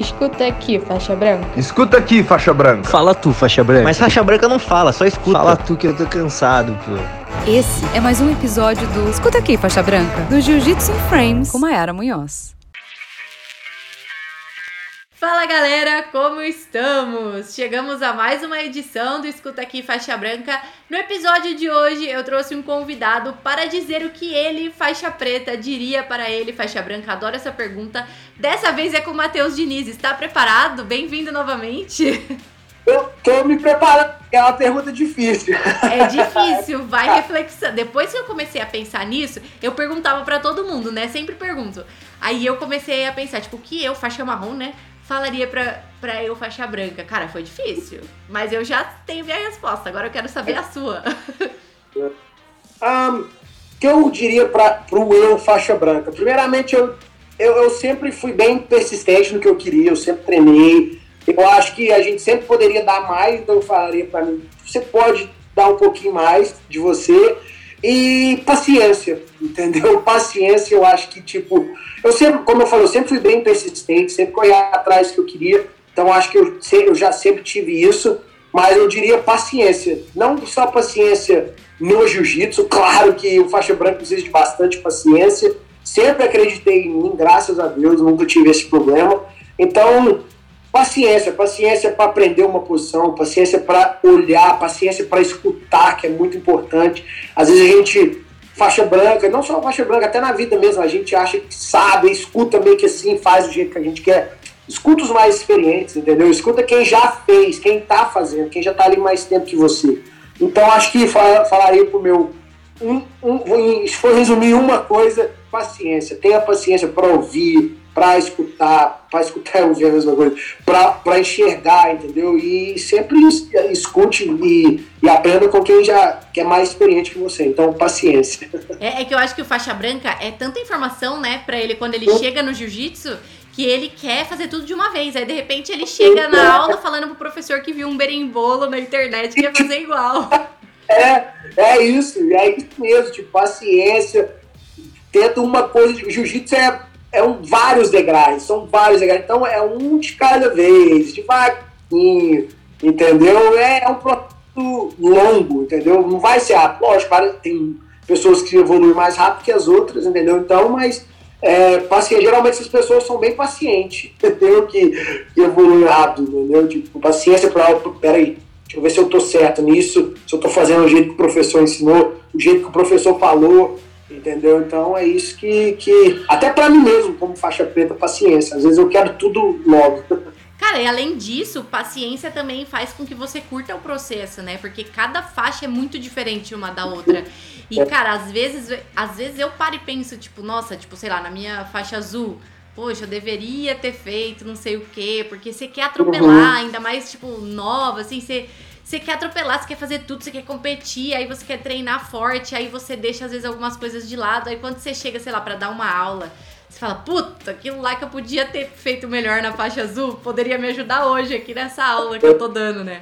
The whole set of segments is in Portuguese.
Escuta aqui, faixa branca. Escuta aqui, faixa branca. Fala tu, faixa branca. Mas faixa branca não fala, só escuta. Fala tu que eu tô cansado, pô. Esse é mais um episódio do Escuta aqui, faixa branca, do Jiu-Jitsu in Frames com Mayara Munhoz. Fala galera, como estamos? Chegamos a mais uma edição do Escuta Aqui Faixa Branca. No episódio de hoje eu trouxe um convidado para dizer o que ele, faixa preta, diria para ele, faixa branca. Adoro essa pergunta. Dessa vez é com o Matheus Diniz. Está preparado? Bem-vindo novamente. Eu tô me preparando, é uma pergunta difícil. É difícil, vai reflexão. Depois que eu comecei a pensar nisso, eu perguntava para todo mundo, né? Sempre pergunto. Aí eu comecei a pensar, tipo, o que eu, faixa marrom, né? falaria pra, pra eu faixa branca? Cara, foi difícil. Mas eu já tenho minha resposta. Agora eu quero saber a sua. um, que eu diria para pro eu faixa branca? Primeiramente, eu, eu, eu sempre fui bem persistente no que eu queria. Eu sempre treinei. Eu acho que a gente sempre poderia dar mais. Então eu falaria para mim, você pode dar um pouquinho mais de você e paciência, entendeu? Paciência, eu acho que, tipo, eu sempre, como eu falei, eu sempre fui bem persistente, sempre corri atrás do que eu queria, então acho que eu, eu já sempre tive isso, mas eu diria paciência, não só paciência no jiu-jitsu, claro que o faixa branca precisa de bastante paciência, sempre acreditei em mim, graças a Deus, nunca tive esse problema, então paciência, paciência para aprender uma posição, paciência para olhar, paciência para escutar, que é muito importante. Às vezes a gente faixa branca, não só faixa branca, até na vida mesmo, a gente acha que sabe, escuta meio que assim, faz do jeito que a gente quer. Escuta os mais experientes, entendeu? Escuta quem já fez, quem está fazendo, quem já está ali mais tempo que você. Então acho que falaria pro meu um, um, se for resumir uma coisa, paciência. Tenha paciência para ouvir, para escutar, para escutar ouvir a mesma coisa, para enxergar, entendeu? E sempre escute e, e aprenda com quem já que é mais experiente que você. Então, paciência. É, é que eu acho que o faixa branca é tanta informação, né, para ele quando ele chega no jiu-jitsu que ele quer fazer tudo de uma vez. Aí, de repente, ele chega na aula falando pro professor que viu um berimbolo na internet que ia fazer igual. É, é isso, é isso mesmo, tipo, paciência. Tenta uma coisa de jiu-jitsu é é um, vários degraus, são vários degraus. Então é um de cada vez, devagarinho, entendeu? É, é um processo longo, entendeu? Não vai ser rápido. Lógico, tem pessoas que evoluem mais rápido que as outras, entendeu? Então, mas é, paciente, geralmente essas pessoas são bem pacientes, entendeu? Que, que evoluem rápido, entendeu? Tipo, paciência para, peraí, deixa eu ver se eu tô certo nisso, se eu tô fazendo o jeito que o professor ensinou, o jeito que o professor falou, Entendeu? Então é isso que. que até para mim mesmo, como faixa preta, paciência. Às vezes eu quero tudo logo. Cara, e além disso, paciência também faz com que você curta o processo, né? Porque cada faixa é muito diferente uma da outra. E, cara, às vezes, às vezes eu paro e penso, tipo, nossa, tipo, sei lá, na minha faixa azul, poxa, eu deveria ter feito não sei o quê, porque você quer atropelar, uhum. ainda mais, tipo, nova, assim, você você quer atropelar, você quer fazer tudo, você quer competir, aí você quer treinar forte, aí você deixa às vezes algumas coisas de lado, aí quando você chega, sei lá, para dar uma aula, você fala, puta, aquilo lá que eu podia ter feito melhor na faixa azul, poderia me ajudar hoje aqui nessa aula que eu tô dando, né?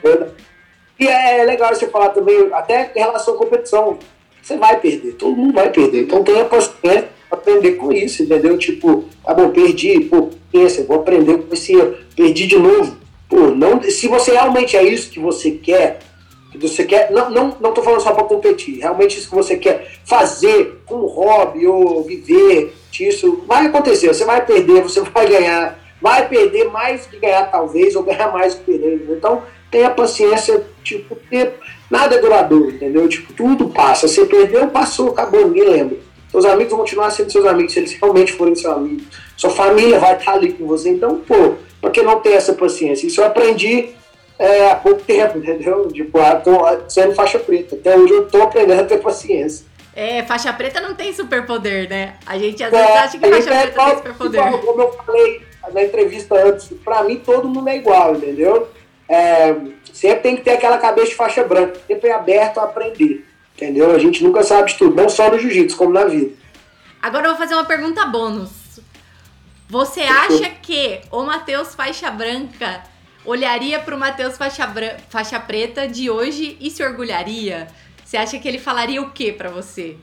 E é legal você falar também, até em relação à competição, você vai perder, todo mundo vai perder, então tenha paciência aprender com isso, entendeu? Tipo, tá bom, perdi, pô, pensa, vou aprender com esse erro, perdi de novo Não, se você realmente é isso que você quer, que você quer, não, não, não tô falando só para competir, realmente isso que você quer fazer como hobby ou viver disso, vai acontecer, você vai perder, você vai ganhar, vai perder mais que ganhar talvez, ou ganhar mais que perder, então tenha paciência, tipo, nada é duradouro, entendeu? Tipo, tudo passa, você perdeu, passou, acabou, ninguém lembra. Seus amigos vão continuar sendo seus amigos, se eles realmente forem seus amigos. Sua família vai estar ali com você, então, pô, porque não tem essa paciência. Isso eu aprendi é, há pouco tempo, entendeu? Tipo, sendo faixa preta. Até hoje eu estou aprendendo a ter paciência. É, faixa preta não tem superpoder, né? A gente às é, vezes acha que faixa preta tem superpoder. Igual, como eu falei na entrevista antes, pra mim todo mundo é igual, entendeu? É, sempre tem que ter aquela cabeça de faixa branca, sempre é aberto a aprender, entendeu? A gente nunca sabe de tudo, não só no jiu-jitsu, como na vida. Agora eu vou fazer uma pergunta bônus. Você acha que o Matheus faixa branca olharia para o Matheus faixa, faixa preta de hoje e se orgulharia? Você acha que ele falaria o que para você?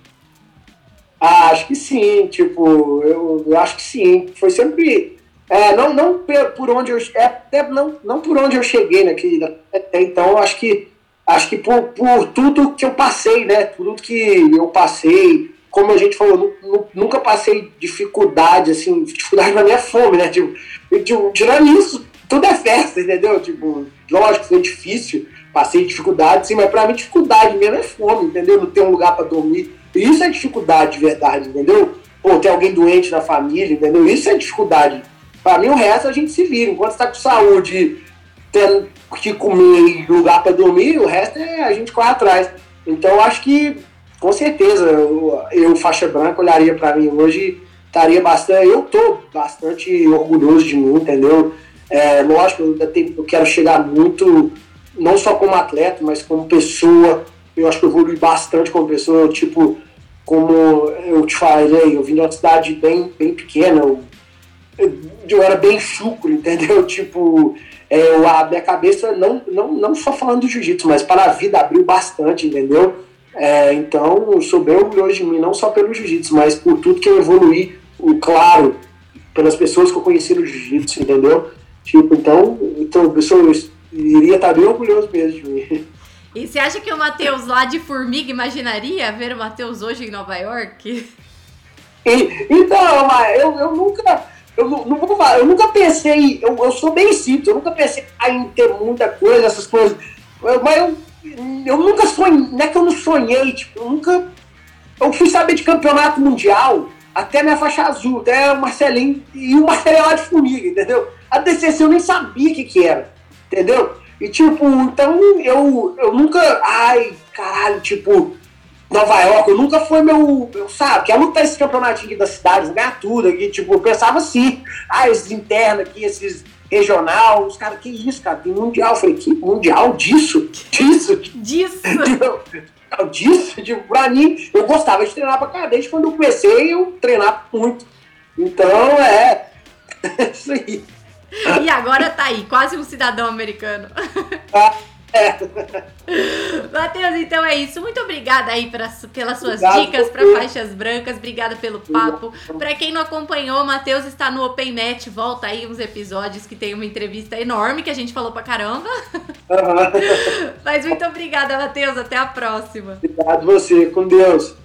Ah, acho que sim, tipo, eu, eu, acho que sim. Foi sempre. É, não, não por onde eu. É, até não, não por onde eu cheguei, né? Que, até então, acho que. Acho que por, por tudo que eu passei, né? Tudo que eu passei. Como a gente falou, nunca passei dificuldade, assim, dificuldade na minha fome, né? Tipo, tipo, tirando isso, tudo é festa, entendeu? Tipo, lógico, foi difícil, passei dificuldade, sim, mas pra mim dificuldade mesmo é fome, entendeu? Não ter um lugar para dormir. Isso é dificuldade de verdade, entendeu? Pô, ter alguém doente na família, entendeu? Isso é dificuldade. Para mim, o resto a gente se vira. Enquanto está com saúde, tendo que comer e lugar para dormir, o resto é a gente corre atrás. Então, acho que, com certeza, eu, eu faixa branca, olharia para mim hoje, estaria bastante. Eu tô bastante orgulhoso de mim, entendeu? É, lógico, eu, tenho, eu quero chegar muito, não só como atleta, mas como pessoa. Eu acho que eu evolui bastante como pessoa. Tipo, como eu te falei, eu vim de uma cidade bem, bem pequena, eu eu era bem chucro, entendeu? Tipo, é, a minha cabeça, não, não, não só falando do jiu-jitsu, mas para a vida abriu bastante, entendeu? É, então, eu sou bem orgulhoso de mim, não só pelo jiu-jitsu, mas por tudo que eu evoluí, claro, pelas pessoas que eu conheci no jiu-jitsu, entendeu? Tipo, então, então eu, sou, eu iria estar bem orgulhoso mesmo de mim. E você acha que o Matheus lá de Formiga imaginaria ver o Matheus hoje em Nova York? E, então, eu, eu nunca eu não, não vou falar, eu nunca pensei, eu, eu sou bem simples, eu nunca pensei em ter muita coisa, essas coisas. Mas eu, eu nunca sonhei, não é que eu não sonhei, tipo, eu nunca. Eu fui saber de campeonato mundial até minha faixa azul, até o Marcelinho e o Marcelinho lá de Formiga, entendeu? A DCC eu nem sabia o que, que era, entendeu? E tipo, então eu, eu nunca. Ai, caralho, tipo, Nova York, eu nunca foi meu, meu sabe, quer lutar esse campeonatinho aqui da cidade, ganhar tudo aqui, tipo, eu pensava assim, ah, esses internos aqui, esses regional, os caras, que isso, cara, tem mundial, eu falei, que mundial disso? Disso? Disso? disso, tipo, pra mim, eu gostava de treinar pra cá, desde quando eu comecei, eu treinava muito, então, é, isso aí. E agora tá aí, quase um cidadão americano. Matheus, então é isso. Muito obrigada aí pra, pelas suas Obrigado dicas para faixas brancas. Obrigada pelo papo. Para quem não acompanhou, Matheus está no Open Match. Volta aí uns episódios que tem uma entrevista enorme que a gente falou pra caramba. Uhum. Mas muito obrigada, Matheus. Até a próxima. Obrigado você. Com Deus.